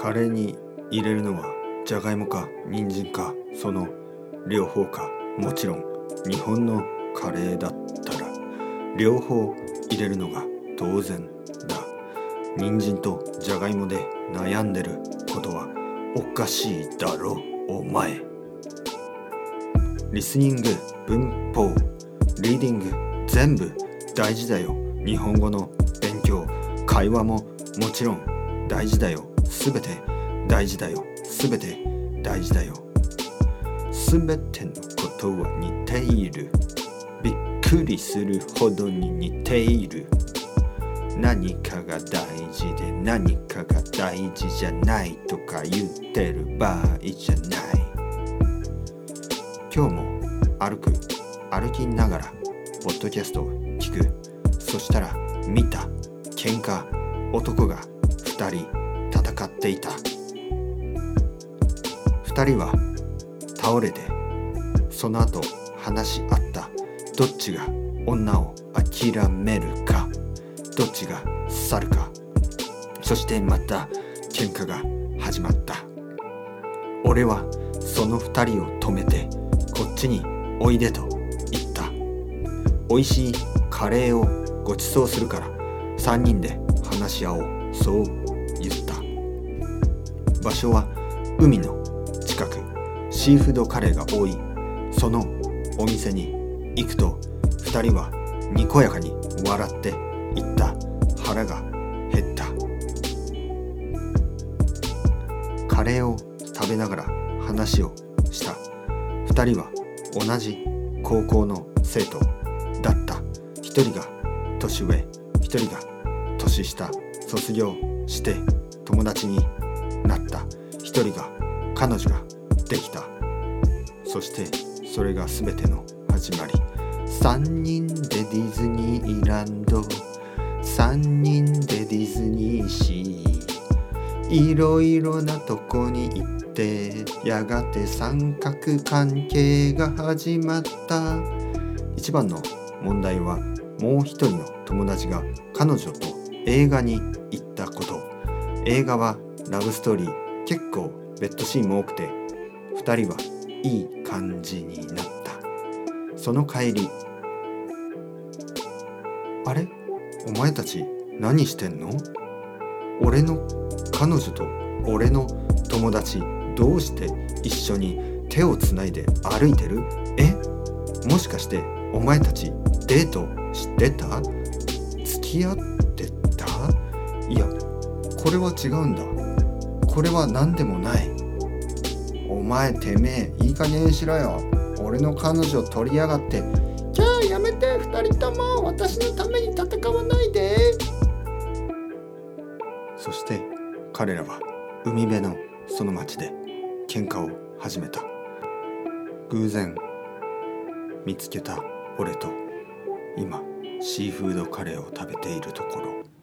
カレーに入れるのはじゃがいもか人参かその両方か。もちろん日本のカレーだったら両方入れるのが当然だ。人参とじゃがいもで悩んでることはおかしいだろお前。リスニング文法リーディング全部大事だよ。日本語の勉強会話ももちろん大事だよ。すべて大事だよ。すべて大事だよ。すべてのことは似ている。びっくりするほどに似ている。何かが大事で何かが大事じゃないとか言ってる場合じゃない。今日も歩く。歩きながらポッドキャストを聞く。そしたら見た。喧嘩。男が2人戦っていた。2人は倒れてその後話し合った。どっちが女を諦めるか。どっちが去るか。そしてまた喧嘩が始まった。俺はその2人を止めてこっちにおいでと言った。美味しいカレーをご馳走するから3人で話し合おう。そう場所は海の近く。シーフードカレーが多い。そのお店に行くと2人はにこやかに笑って言った腹が減った。カレーを食べながら話をした。2人は同じ高校の生徒だった。1人が年上1人が年下。卒業して友達になった。1人が彼女ができた。そしてそれが全ての始まり。3人でディズニーランド。3人でディズニーシー。いろいろなとこに行ってやがて三角関係が始まった。一番の問題はもう一人の友達が彼女と映画に行ったこと。映画はラブストーリー結構ベッドシーンも多くて2人はいい感じになった。その帰りあれ？お前たち何してんの？俺の彼女と俺の友達どうして一緒に手をつないで歩いてる？え？もしかしてお前たちデートしてた？付き合ってた？いやこれは違うんだ。これは何でもない。お前てめえいい加減しろよ。俺の彼女を取りやがって。じゃあやめて二人とも私のために戦わないで。そして彼らは海辺のその町で喧嘩を始めた。偶然見つけた俺と今シーフードカレーを食べているところ。